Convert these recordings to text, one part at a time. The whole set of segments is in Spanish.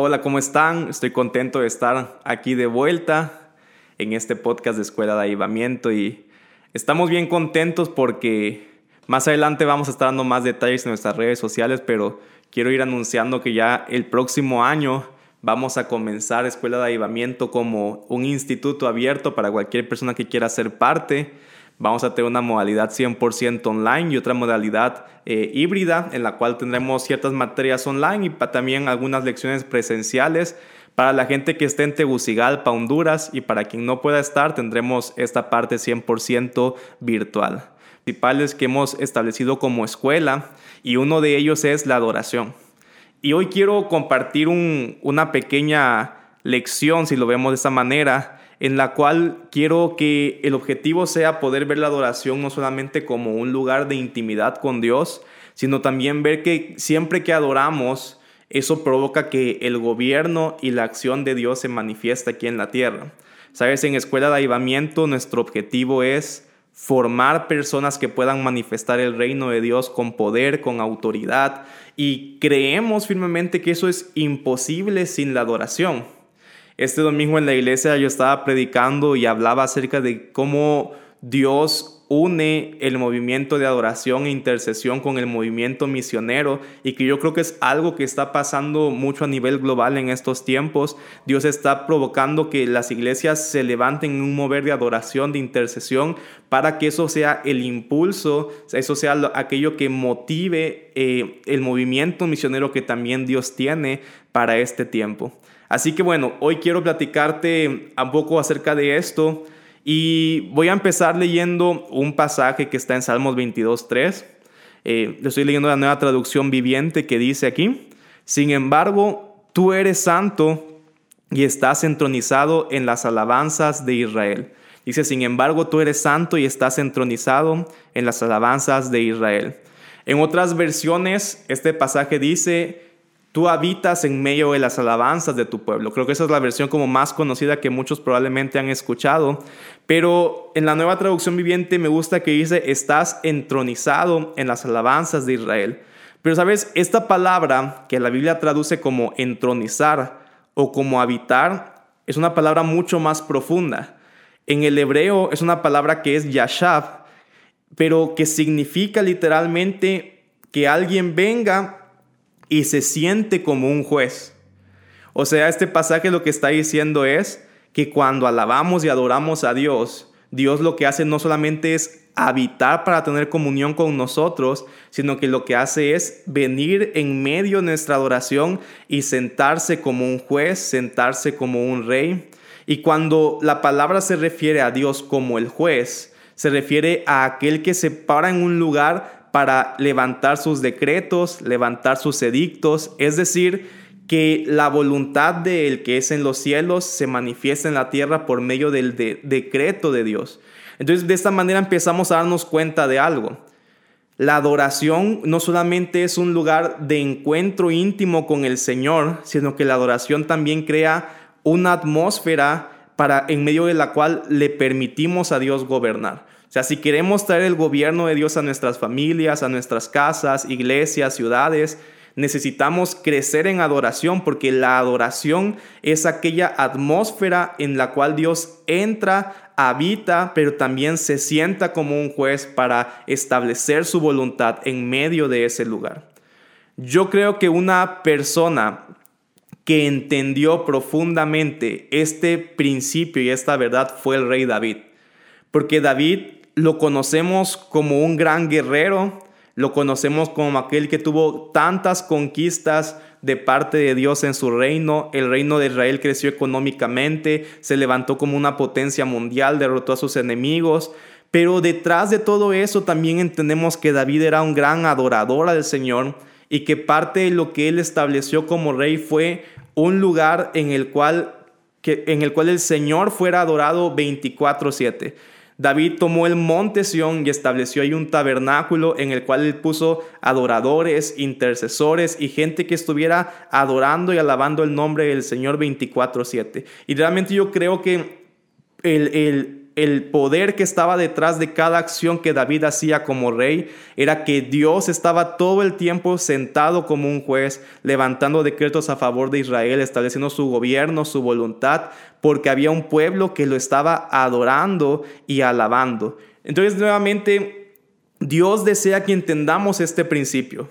Hola, ¿cómo están? Estoy contento de estar aquí de vuelta en este podcast de Escuela de Avivamiento y estamos bien contentos porque más adelante vamos a estar dando más detalles en nuestras redes sociales, pero quiero ir anunciando que ya el próximo año vamos a comenzar Escuela de Avivamiento como un instituto abierto para cualquier persona que quiera ser parte. Vamos a tener una modalidad 100% online y otra modalidad eh, híbrida en la cual tendremos ciertas materias online y también algunas lecciones presenciales. Para la gente que esté en Tegucigalpa, Honduras y para quien no pueda estar tendremos esta parte 100% virtual. Principales que hemos establecido como escuela y uno de ellos es la adoración. Y hoy quiero compartir una pequeña lección, si lo vemos de esta manera, en la cual quiero que el objetivo sea poder ver la adoración no solamente como un lugar de intimidad con Dios, sino también ver que siempre que adoramos, eso provoca que el gobierno y la acción de Dios se manifiesta aquí en la tierra. Sabes, en Escuela de Avivamiento nuestro objetivo es formar personas que puedan manifestar el reino de Dios con poder, con autoridad, y creemos firmemente que eso es imposible sin la adoración. Este domingo en la iglesia yo estaba predicando y hablaba acerca de cómo Dios une el movimiento de adoración e intercesión con el movimiento misionero y que yo creo que es algo que está pasando mucho a nivel global en estos tiempos. Dios está provocando que las iglesias se levanten en un mover de adoración, de intercesión, para que eso sea el impulso, eso sea aquello que motive eh, el movimiento misionero que también Dios tiene para este tiempo. Así que bueno, hoy quiero platicarte un poco acerca de esto y voy a empezar leyendo un pasaje que está en Salmos 22.3. Eh, estoy leyendo la nueva traducción viviente que dice aquí, sin embargo, tú eres santo y estás entronizado en las alabanzas de Israel. Dice, sin embargo, tú eres santo y estás entronizado en las alabanzas de Israel. En otras versiones, este pasaje dice, Tú habitas en medio de las alabanzas de tu pueblo. Creo que esa es la versión como más conocida que muchos probablemente han escuchado. Pero en la nueva traducción viviente me gusta que dice, estás entronizado en las alabanzas de Israel. Pero sabes, esta palabra que la Biblia traduce como entronizar o como habitar, es una palabra mucho más profunda. En el hebreo es una palabra que es yashab, pero que significa literalmente que alguien venga y se siente como un juez. O sea, este pasaje lo que está diciendo es que cuando alabamos y adoramos a Dios, Dios lo que hace no solamente es habitar para tener comunión con nosotros, sino que lo que hace es venir en medio de nuestra adoración y sentarse como un juez, sentarse como un rey. Y cuando la palabra se refiere a Dios como el juez, se refiere a aquel que se para en un lugar para levantar sus decretos, levantar sus edictos, es decir, que la voluntad del que es en los cielos se manifiesta en la tierra por medio del decreto de Dios. Entonces, de esta manera empezamos a darnos cuenta de algo. La adoración no solamente es un lugar de encuentro íntimo con el Señor, sino que la adoración también crea una atmósfera para en medio de la cual le permitimos a Dios gobernar. O sea, si queremos traer el gobierno de Dios a nuestras familias, a nuestras casas, iglesias, ciudades, necesitamos crecer en adoración porque la adoración es aquella atmósfera en la cual Dios entra, habita, pero también se sienta como un juez para establecer su voluntad en medio de ese lugar. Yo creo que una persona que entendió profundamente este principio y esta verdad fue el rey David. Porque David lo conocemos como un gran guerrero, lo conocemos como aquel que tuvo tantas conquistas de parte de Dios en su reino. El reino de Israel creció económicamente, se levantó como una potencia mundial, derrotó a sus enemigos. Pero detrás de todo eso también entendemos que David era un gran adorador al Señor y que parte de lo que él estableció como rey fue un lugar en el cual, que, en el, cual el Señor fuera adorado 24/7. David tomó el monte Sión y estableció ahí un tabernáculo en el cual él puso adoradores, intercesores y gente que estuviera adorando y alabando el nombre del Señor 24/7. Y realmente yo creo que el, el poder que estaba detrás de cada acción que David hacía como rey era que Dios estaba todo el tiempo sentado como un juez, levantando decretos a favor de Israel, estableciendo su gobierno, su voluntad, porque había un pueblo que lo estaba adorando y alabando. Entonces, nuevamente, Dios desea que entendamos este principio.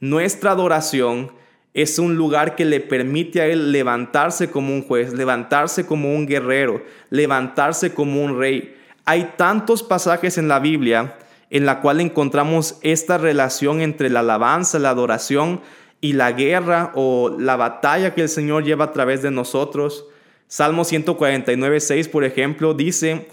Nuestra adoración es un lugar que le permite a él levantarse como un juez, levantarse como un guerrero, levantarse como un rey. Hay tantos pasajes en la Biblia en la cual encontramos esta relación entre la alabanza, la adoración y la guerra o la batalla que el Señor lleva a través de nosotros. Salmo 149, 6, por ejemplo, dice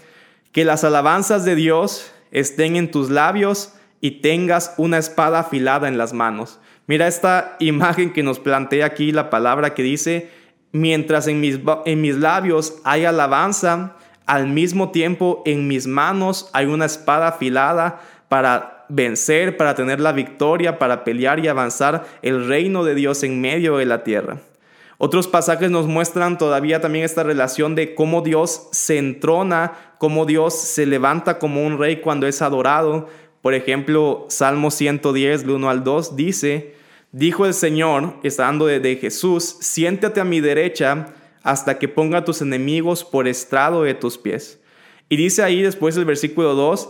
que las alabanzas de Dios estén en tus labios y tengas una espada afilada en las manos. Mira esta imagen que nos plantea aquí la palabra que dice, mientras en mis, en mis labios hay alabanza, al mismo tiempo en mis manos hay una espada afilada para vencer, para tener la victoria, para pelear y avanzar el reino de Dios en medio de la tierra. Otros pasajes nos muestran todavía también esta relación de cómo Dios se entrona, cómo Dios se levanta como un rey cuando es adorado, por ejemplo, Salmo 110, del 1 al 2 dice, dijo el Señor, estando de, de Jesús, siéntate a mi derecha hasta que ponga tus enemigos por estrado de tus pies. Y dice ahí después el versículo 2,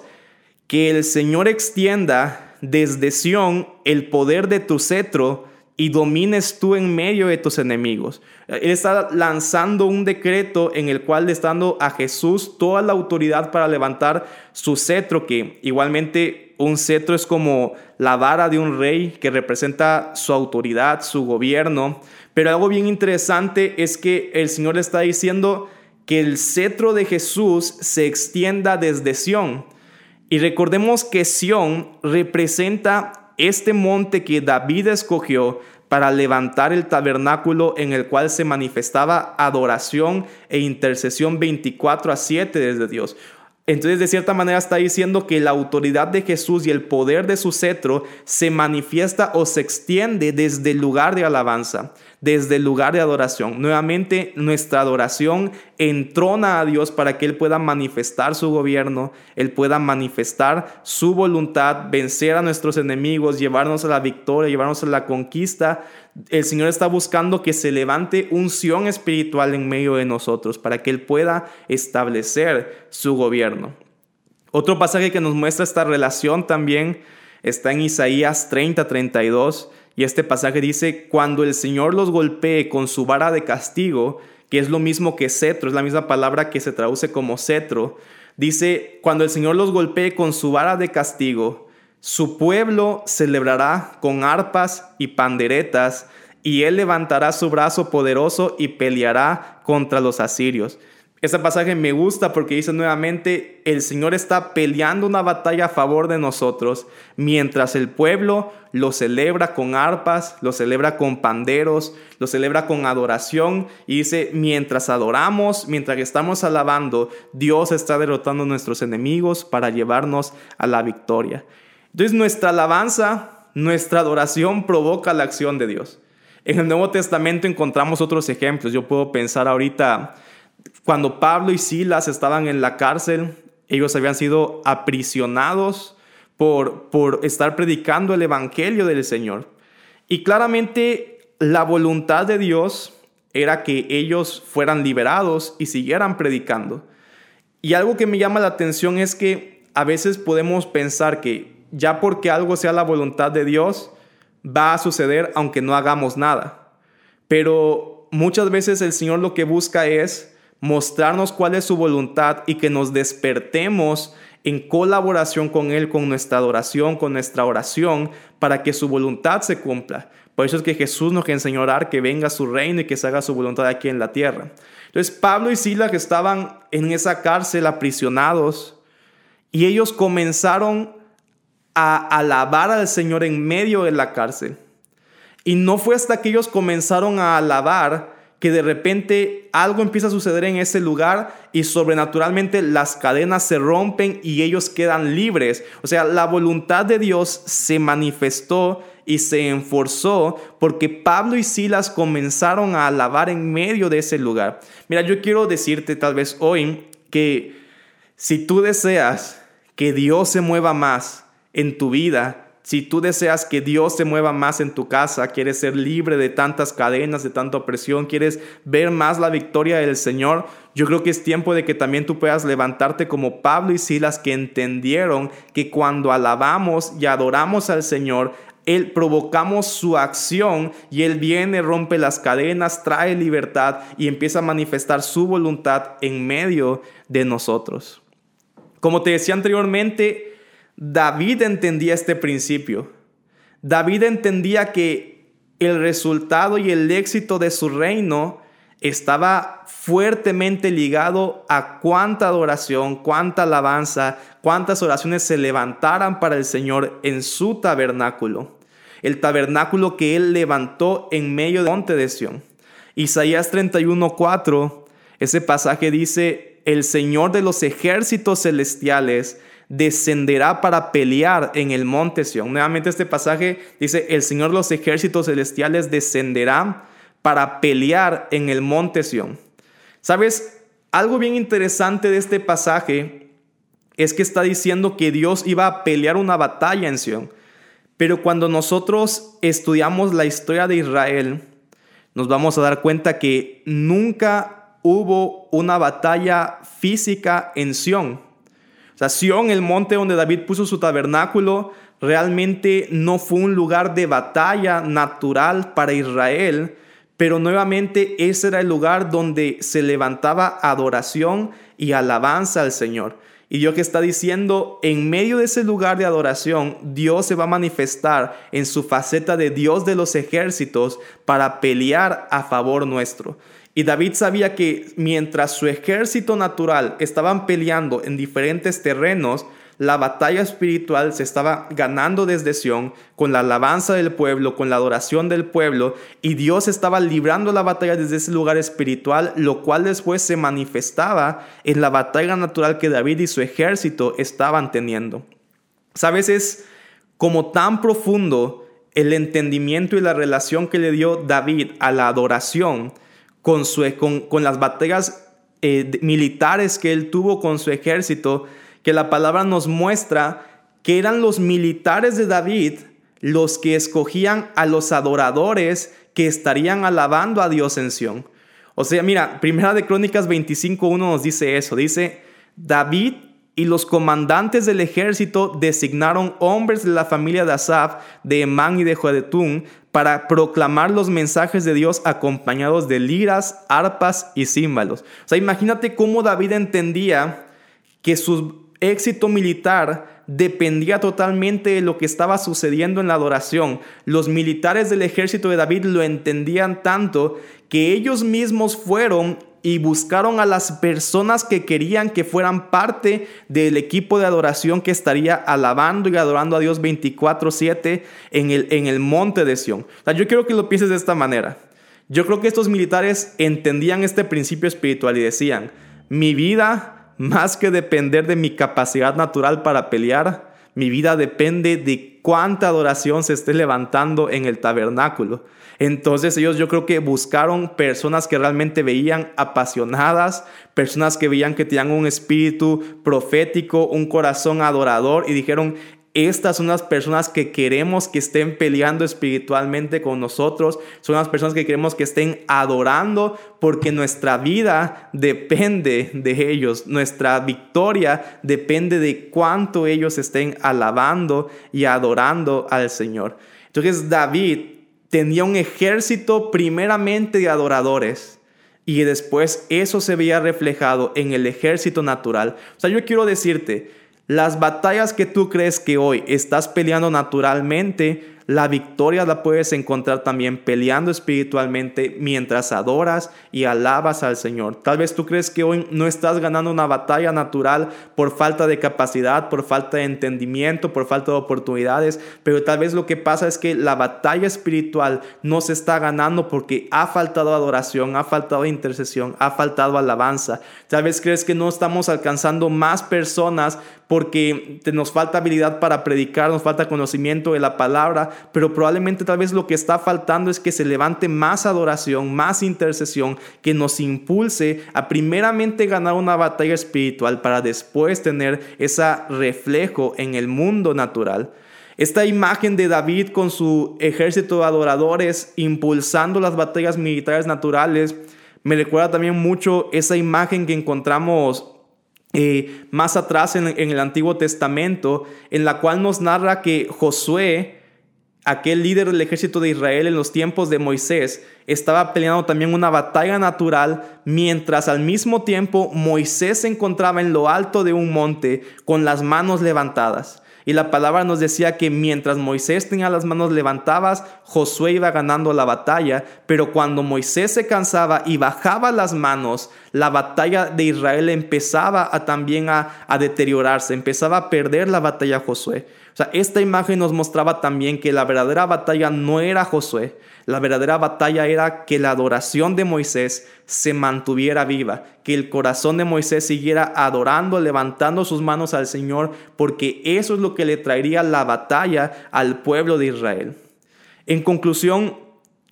que el Señor extienda desde Sión el poder de tu cetro y domines tú en medio de tus enemigos. Él está lanzando un decreto en el cual le está dando a Jesús toda la autoridad para levantar su cetro, que igualmente un cetro es como la vara de un rey que representa su autoridad, su gobierno. Pero algo bien interesante es que el Señor está diciendo que el cetro de Jesús se extienda desde Sión. Y recordemos que Sión representa este monte que David escogió para levantar el tabernáculo en el cual se manifestaba adoración e intercesión 24 a 7 desde Dios. Entonces, de cierta manera está diciendo que la autoridad de Jesús y el poder de su cetro se manifiesta o se extiende desde el lugar de alabanza, desde el lugar de adoración. Nuevamente, nuestra adoración entrona a Dios para que Él pueda manifestar su gobierno, Él pueda manifestar su voluntad, vencer a nuestros enemigos, llevarnos a la victoria, llevarnos a la conquista. El Señor está buscando que se levante unción espiritual en medio de nosotros para que Él pueda establecer su gobierno. Otro pasaje que nos muestra esta relación también está en Isaías 30, 32. Y este pasaje dice, cuando el Señor los golpee con su vara de castigo, que es lo mismo que cetro, es la misma palabra que se traduce como cetro, dice, cuando el Señor los golpee con su vara de castigo, su pueblo celebrará con arpas y panderetas, y él levantará su brazo poderoso y peleará contra los asirios. Este pasaje me gusta porque dice nuevamente, el Señor está peleando una batalla a favor de nosotros, mientras el pueblo lo celebra con arpas, lo celebra con panderos, lo celebra con adoración. Y dice, mientras adoramos, mientras estamos alabando, Dios está derrotando a nuestros enemigos para llevarnos a la victoria. Entonces nuestra alabanza, nuestra adoración provoca la acción de Dios. En el Nuevo Testamento encontramos otros ejemplos. Yo puedo pensar ahorita cuando Pablo y Silas estaban en la cárcel, ellos habían sido aprisionados por, por estar predicando el Evangelio del Señor. Y claramente la voluntad de Dios era que ellos fueran liberados y siguieran predicando. Y algo que me llama la atención es que a veces podemos pensar que ya porque algo sea la voluntad de Dios, va a suceder aunque no hagamos nada. Pero muchas veces el Señor lo que busca es mostrarnos cuál es su voluntad y que nos despertemos en colaboración con Él, con nuestra adoración, con nuestra oración, para que su voluntad se cumpla. Por eso es que Jesús nos enseñó a orar que venga su reino y que se haga su voluntad aquí en la tierra. Entonces Pablo y Silas estaban en esa cárcel aprisionados y ellos comenzaron a alabar al Señor en medio de la cárcel. Y no fue hasta que ellos comenzaron a alabar que de repente algo empieza a suceder en ese lugar y sobrenaturalmente las cadenas se rompen y ellos quedan libres. O sea, la voluntad de Dios se manifestó y se enforzó porque Pablo y Silas comenzaron a alabar en medio de ese lugar. Mira, yo quiero decirte tal vez hoy que Si tú deseas que Dios se mueva más en tu vida, si tú deseas que Dios se mueva más en tu casa, quieres ser libre de tantas cadenas, de tanta opresión, quieres ver más la victoria del Señor, yo creo que es tiempo de que también tú puedas levantarte como Pablo y Silas que entendieron que cuando alabamos y adoramos al Señor, él provocamos su acción y Él viene, rompe las cadenas, trae libertad y empieza a manifestar su voluntad en medio de nosotros. Como te decía anteriormente, David entendía este principio. David entendía que el resultado y el éxito de su reino estaba fuertemente ligado a cuánta adoración, cuánta alabanza, cuántas oraciones se levantaran para el Señor en su tabernáculo. El tabernáculo que él levantó en medio del monte de Sión. Isaías 31:4, ese pasaje dice, el Señor de los ejércitos celestiales descenderá para pelear en el monte Sión. Nuevamente este pasaje dice, el Señor los ejércitos celestiales descenderá para pelear en el monte Sión. ¿Sabes? Algo bien interesante de este pasaje es que está diciendo que Dios iba a pelear una batalla en Sión. Pero cuando nosotros estudiamos la historia de Israel, nos vamos a dar cuenta que nunca hubo una batalla física en Sión. O sea, Sión, el monte donde David puso su tabernáculo, realmente no fue un lugar de batalla natural para Israel, pero nuevamente ese era el lugar donde se levantaba adoración y alabanza al Señor. Y Dios que está diciendo, en medio de ese lugar de adoración, Dios se va a manifestar en su faceta de Dios de los ejércitos para pelear a favor nuestro. Y David sabía que mientras su ejército natural estaban peleando en diferentes terrenos, la batalla espiritual se estaba ganando desde Sión con la alabanza del pueblo, con la adoración del pueblo, y Dios estaba librando la batalla desde ese lugar espiritual, lo cual después se manifestaba en la batalla natural que David y su ejército estaban teniendo. Sabes, es como tan profundo el entendimiento y la relación que le dio David a la adoración, con, su, con, las batallas eh, militares que él tuvo con su ejército, que la palabra nos muestra que eran los militares de David los que escogían a los adoradores que estarían alabando a Dios en Sión. O sea, mira, Primera de Crónicas 25.1 nos dice eso. Dice, David y los comandantes del ejército designaron hombres de la familia de Asaf, de Emán y de Joedetún para proclamar los mensajes de Dios acompañados de liras, arpas y címbalos. O sea, imagínate cómo David entendía que su éxito militar dependía totalmente de lo que estaba sucediendo en la adoración. Los militares del ejército de David lo entendían tanto que ellos mismos fueron y buscaron a las personas que querían que fueran parte del equipo de adoración que estaría alabando y adorando a Dios 24/7 en el, en el monte de Sión. yo quiero que lo pienses de esta manera. Yo creo que estos militares entendían este principio espiritual y decían, mi vida, más que depender de mi capacidad natural para pelear, mi vida depende de cuánta adoración se esté levantando en el tabernáculo. Entonces ellos yo creo que buscaron personas que realmente veían apasionadas, personas que veían que tenían un espíritu profético, un corazón adorador y dijeron, estas son las personas que queremos que estén peleando espiritualmente con nosotros. Son las personas que queremos que estén adorando porque nuestra vida depende de ellos. Nuestra victoria depende de cuánto ellos estén alabando y adorando al Señor. Entonces David tenía un ejército primeramente de adoradores. Y después eso se veía reflejado en el ejército natural. O sea, yo quiero decirte, las batallas que tú crees que hoy estás peleando naturalmente, la victoria la puedes encontrar también peleando espiritualmente mientras adoras y alabas al Señor. Tal vez tú crees que hoy no estás ganando una batalla natural por falta de capacidad, por falta de entendimiento, por falta de oportunidades, pero tal vez lo que pasa es que la batalla espiritual no se está ganando porque ha faltado adoración, ha faltado intercesión, ha faltado alabanza. Tal vez crees que no estamos alcanzando más personas porque nos falta habilidad para predicar, nos falta conocimiento de la palabra, pero probablemente tal vez lo que está faltando es que se levante más adoración, más intercesión, que nos impulse a primeramente ganar una batalla espiritual para después tener ese reflejo en el mundo natural. Esta imagen de David con su ejército de adoradores impulsando las batallas militares naturales me recuerda también mucho esa imagen que encontramos eh, más atrás en, en el Antiguo Testamento, en la cual nos narra que Josué, aquel líder del ejército de Israel en los tiempos de Moisés, estaba peleando también una batalla natural, mientras al mismo tiempo Moisés se encontraba en lo alto de un monte con las manos levantadas. Y la palabra nos decía que mientras Moisés tenía las manos levantadas, Josué iba ganando la batalla, pero cuando Moisés se cansaba y bajaba las manos, la batalla de Israel empezaba a también a, a deteriorarse, empezaba a perder la batalla Josué. O sea, esta imagen nos mostraba también que la verdadera batalla no era Josué, la verdadera batalla era que la adoración de Moisés se mantuviera viva, que el corazón de Moisés siguiera adorando, levantando sus manos al Señor, porque eso es lo que le traería la batalla al pueblo de Israel. En conclusión,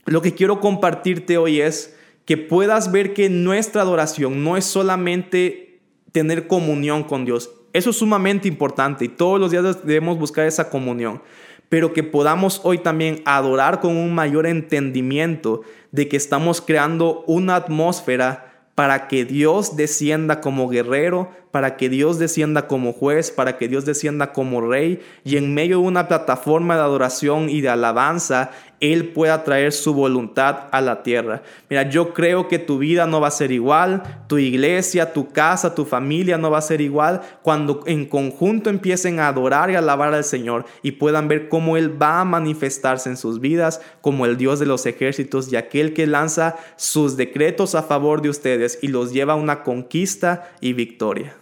lo que quiero compartirte hoy es que puedas ver que nuestra adoración no es solamente tener comunión con Dios, eso es sumamente importante y todos los días debemos buscar esa comunión, pero que podamos hoy también adorar con un mayor entendimiento de que estamos creando una atmósfera para que Dios descienda como guerrero, para que Dios descienda como juez, para que Dios descienda como rey y en medio de una plataforma de adoración y de alabanza, Él pueda traer su voluntad a la tierra. Mira, yo creo que tu vida no va a ser igual, tu iglesia, tu casa, tu familia no va a ser igual cuando en conjunto empiecen a adorar y alabar al Señor y puedan ver cómo Él va a manifestarse en sus vidas como el Dios de los ejércitos y aquel que lanza sus decretos a favor de ustedes y los lleva a una conquista y victoria.